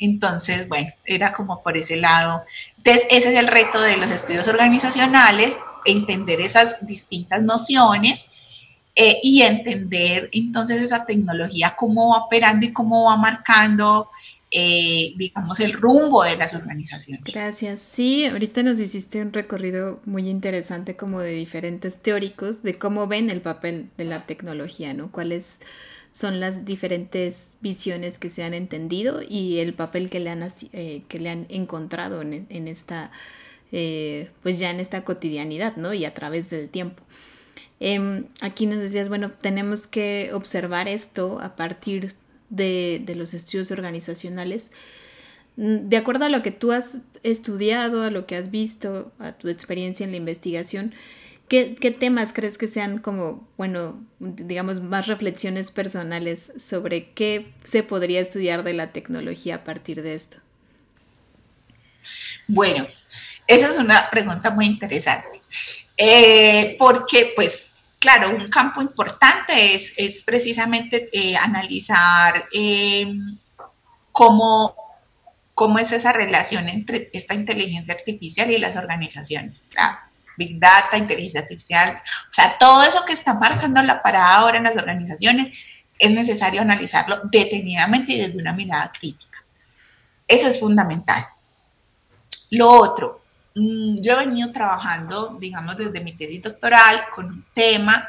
Entonces, bueno, era como por ese lado. Entonces, ese es el reto de los estudios organizacionales, entender esas distintas nociones eh, y entender entonces esa tecnología, cómo va operando y cómo va marcando eh, digamos, el rumbo de las organizaciones. Gracias. Sí, ahorita nos hiciste un recorrido muy interesante como de diferentes teóricos de cómo ven el papel de la tecnología, ¿no? Cuáles son las diferentes visiones que se han entendido y el papel que le han, eh, que le han encontrado en, en esta, eh, pues ya en esta cotidianidad, ¿no? Y a través del tiempo. Em, aquí nos decías, bueno, tenemos que observar esto a partir de, los estudios organizacionales, mm, de acuerdo a lo que tú has estudiado, a lo que has visto, a tu experiencia en la investigación, ¿qué, temas crees que sean como, bueno, digamos, más reflexiones personales sobre qué se podría estudiar de la tecnología a partir de esto? Bueno, esa es una pregunta muy interesante, eh, porque pues claro, un campo importante es, precisamente eh, analizar em, cómo, cómo es esa relación entre esta inteligencia artificial y las organizaciones. Big Data, inteligencia artificial, o sea, todo eso que está marcando la parada ahora en las organizaciones, es necesario analizarlo detenidamente y desde una mirada crítica. Eso es fundamental. Lo otro, yo he venido trabajando, digamos, desde mi tesis doctoral con un tema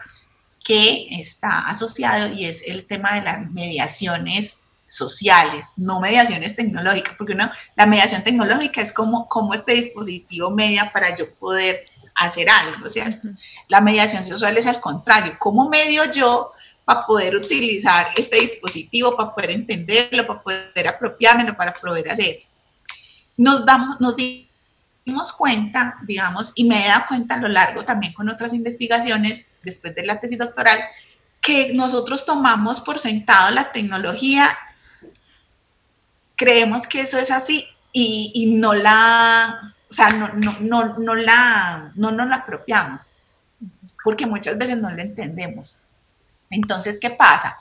que está asociado y es el tema de las mediaciones sociales, no mediaciones tecnológicas, porque uno, la mediación tecnológica es como, como este dispositivo media para yo poder hacer algo, ¿cierto? La mediación social es al contrario, ¿cómo medio yo para poder utilizar este dispositivo, para poder entenderlo, para poder apropiármelo, para poder hacer? Nos damos, nos dimos cuenta, digamos, y me he dado cuenta a lo largo también con otras investigaciones después de la tesis doctoral, que nosotros tomamos por sentado la tecnología, creemos que eso es así y, no la, o sea, no, no, no, no, la, no nos la apropiamos, porque muchas veces no la entendemos. Entonces, ¿qué pasa?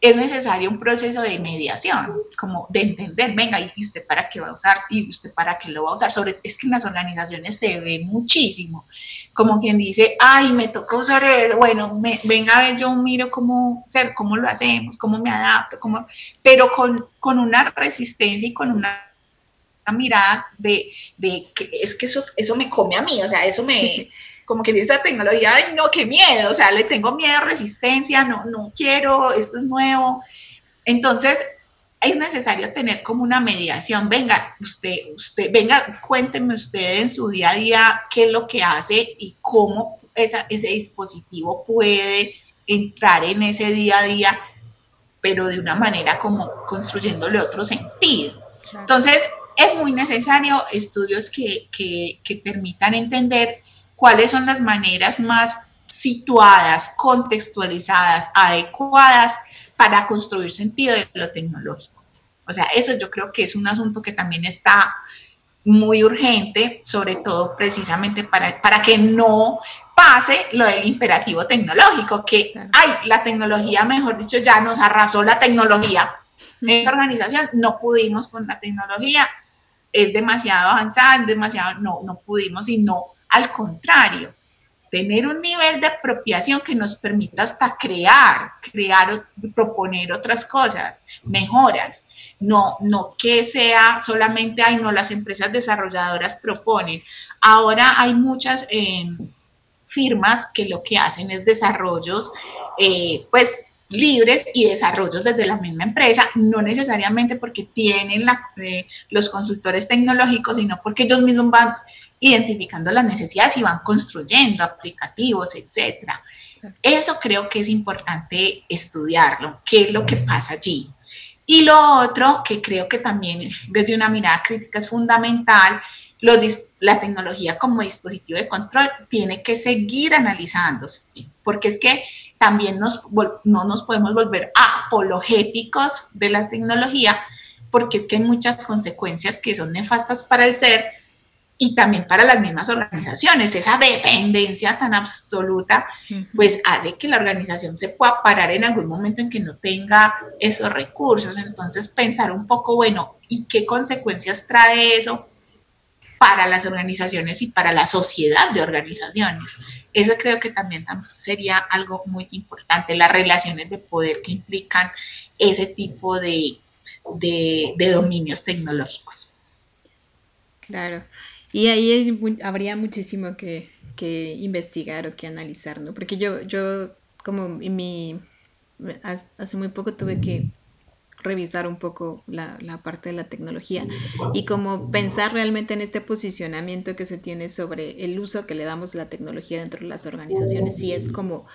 Es necesario un proceso de mediación, como de entender, venga, ¿y usted para qué va a usar? ¿Y usted para qué lo va a usar? Sobre, es que en las organizaciones se ve muchísimo, como quien dice, ay, me toca usar eso, bueno, venga a ver, yo miro cómo, ser, cómo lo hacemos, cómo me adapto, cómo, pero con, con una resistencia y con una, mirada de, de, que es que eso, eso me come a mí, o sea, eso me... como que esa tecnología, ay, no, qué miedo, o sea, le tengo miedo, resistencia, no, no quiero, esto es nuevo. Entonces, es necesario tener como una mediación. Venga, usted, usted, venga, cuénteme usted en su día a día qué es lo que hace y cómo esa, ese dispositivo puede entrar en ese día a día, pero de una manera como construyéndole otro sentido. Entonces, es muy necesario estudios que, que, que permitan entender cuáles son las maneras más situadas, contextualizadas, adecuadas para construir sentido de lo tecnológico. O sea, eso yo creo que es un asunto que también está muy urgente, sobre todo precisamente para, para que no pase lo del imperativo tecnológico, que, ay, la tecnología, mejor dicho, ya nos arrasó la tecnología. En la organización no pudimos con la tecnología, es demasiado avanzada, es demasiado, no, no pudimos y no al contrario, tener un nivel de apropiación que nos permita hasta crear, crear, proponer otras cosas, mejoras. No, no que sea solamente, ay, no, las empresas desarrolladoras proponen. Ahora hay muchas em, firmas que lo que hacen es desarrollos, eh, pues libres y desarrollos desde la misma empresa, no necesariamente porque tienen eh, los consultores tecnológicos, sino porque ellos mismos van identificando las necesidades y van construyendo aplicativos, etcétera. Eso creo que es importante estudiarlo, qué es lo que pasa allí. Y lo otro que creo que también desde una mirada crítica es fundamental, la tecnología como dispositivo de control tiene que seguir analizándose, porque es que también no nos podemos volver apologéticos de la tecnología, porque es que hay muchas consecuencias que son nefastas para el ser y también para las mismas organizaciones. Esa dependencia tan absoluta, pues hace que la organización se pueda parar en algún momento en que no tenga esos recursos. Entonces, pensar un poco, bueno, ¿y qué consecuencias trae eso para las organizaciones y para la sociedad de organizaciones? Eso creo que también sería algo muy importante, las relaciones de poder que implican ese tipo de, dominios tecnológicos. Claro, y ahí habría muchísimo que, investigar o que analizar, ¿no? Porque yo, yo como en mi, hace muy poco tuve que revisar un poco la, parte de la tecnología y como pensar realmente en este posicionamiento que se tiene sobre el uso que le damos a la tecnología dentro de las organizaciones, si es como,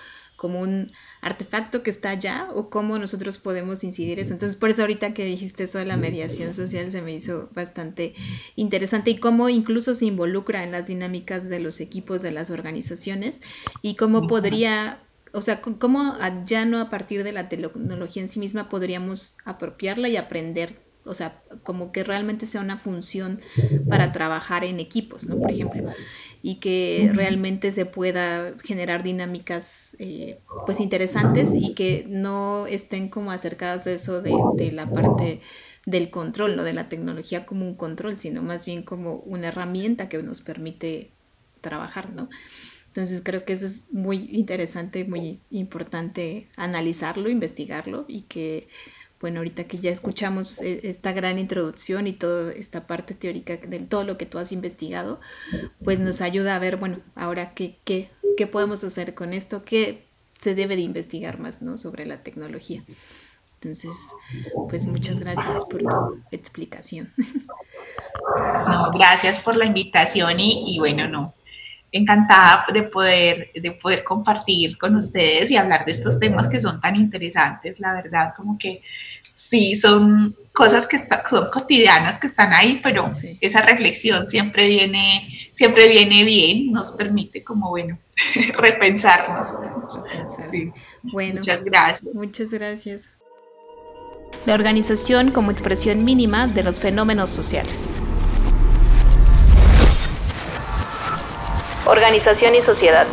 como un artefacto que está allá o cómo nosotros podemos incidir eso. Entonces, por eso ahorita que dijiste eso de la mediación social se me hizo bastante interesante y cómo incluso se involucra en las dinámicas de los equipos de las organizaciones y cómo podría o sea, cómo ya no a partir de la tecnología en sí misma podríamos apropiarla y aprender, o sea, como que realmente sea una función para trabajar en equipos, ¿no? Por ejemplo, y que realmente se pueda generar dinámicas eh, pues interesantes y que no estén como acercadas a eso de, de la parte del control, no de la tecnología como un control, sino más bien como una herramienta que nos permite trabajar, ¿no? Entonces creo que eso es muy interesante, muy importante analizarlo, investigarlo y que, bueno, ahorita que ya escuchamos e, esta gran introducción y toda esta parte teórica de todo lo que tú has investigado, pues nos ayuda a ver, bueno, ahora qué, qué, qué podemos hacer con esto, qué se debe de investigar más, ¿no? Sobre la tecnología. Entonces, pues muchas gracias por tu explicación. No, gracias por la invitación y, y bueno, no, encantada de poder, de poder compartir con ustedes y hablar de estos temas que son tan interesantes, la verdad, como que sí, son cosas que son cotidianas, que están ahí, pero esa reflexión siempre viene, siempre viene bien, nos permite como, bueno, repensarnos. Bueno, muchas gracias. Muchas gracias. La organización como expresión mínima de los fenómenos sociales. Organización y sociedad.